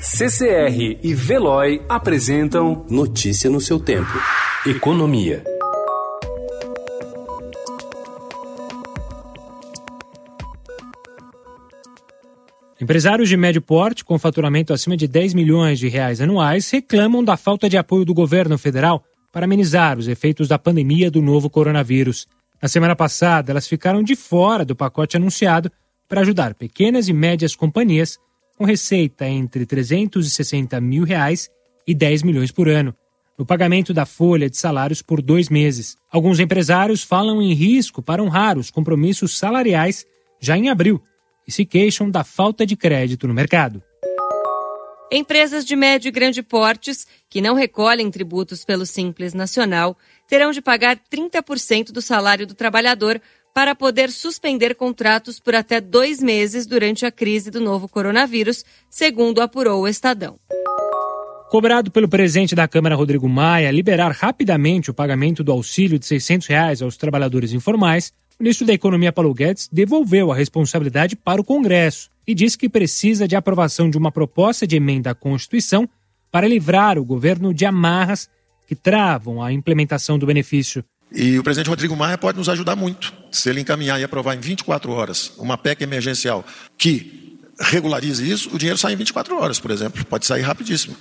CCR e Veloy apresentam Notícia no seu tempo. Economia. Empresários de médio porte com faturamento acima de 10 milhões de reais anuais reclamam da falta de apoio do governo federal para amenizar os efeitos da pandemia do novo coronavírus. Na semana passada, elas ficaram de fora do pacote anunciado para ajudar pequenas e médias companhias com receita entre 360 mil reais e 10 milhões por ano, no pagamento da folha de salários por dois meses. Alguns empresários falam em risco para honrar os compromissos salariais já em abril e se queixam da falta de crédito no mercado. Empresas de médio e grande portes que não recolhem tributos pelo Simples Nacional terão de pagar 30% do salário do trabalhador para poder suspender contratos por até dois meses durante a crise do novo coronavírus, segundo apurou o Estadão. Cobrado pelo presidente da Câmara, Rodrigo Maia, liberar rapidamente o pagamento do auxílio de 600 reais aos trabalhadores informais, o ministro da Economia, Paulo Guedes, devolveu a responsabilidade para o Congresso e disse que precisa de aprovação de uma proposta de emenda à Constituição para livrar o governo de amarras que travam a implementação do benefício. E o presidente Rodrigo Maia pode nos ajudar muito. Se ele encaminhar e aprovar em 24 horas uma PEC emergencial que regularize isso, o dinheiro sai em 24 horas, por exemplo. Pode sair rapidíssimo.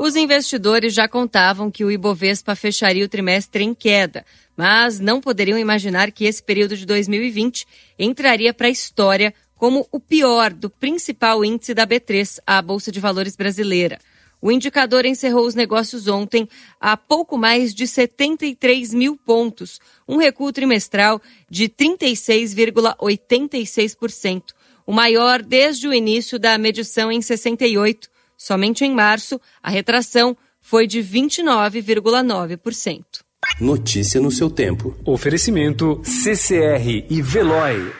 Os investidores já contavam que o Ibovespa fecharia o trimestre em queda, mas não poderiam imaginar que esse período de 2020 entraria para a história como o pior do principal índice da B3, a Bolsa de Valores brasileira. O indicador encerrou os negócios ontem a pouco mais de 73 mil pontos, um recuo trimestral de 36,86%, o maior desde o início da medição em 68 Somente em março, a retração foi de 29,9%. Notícia no seu tempo. Oferecimento CCR e Veloy.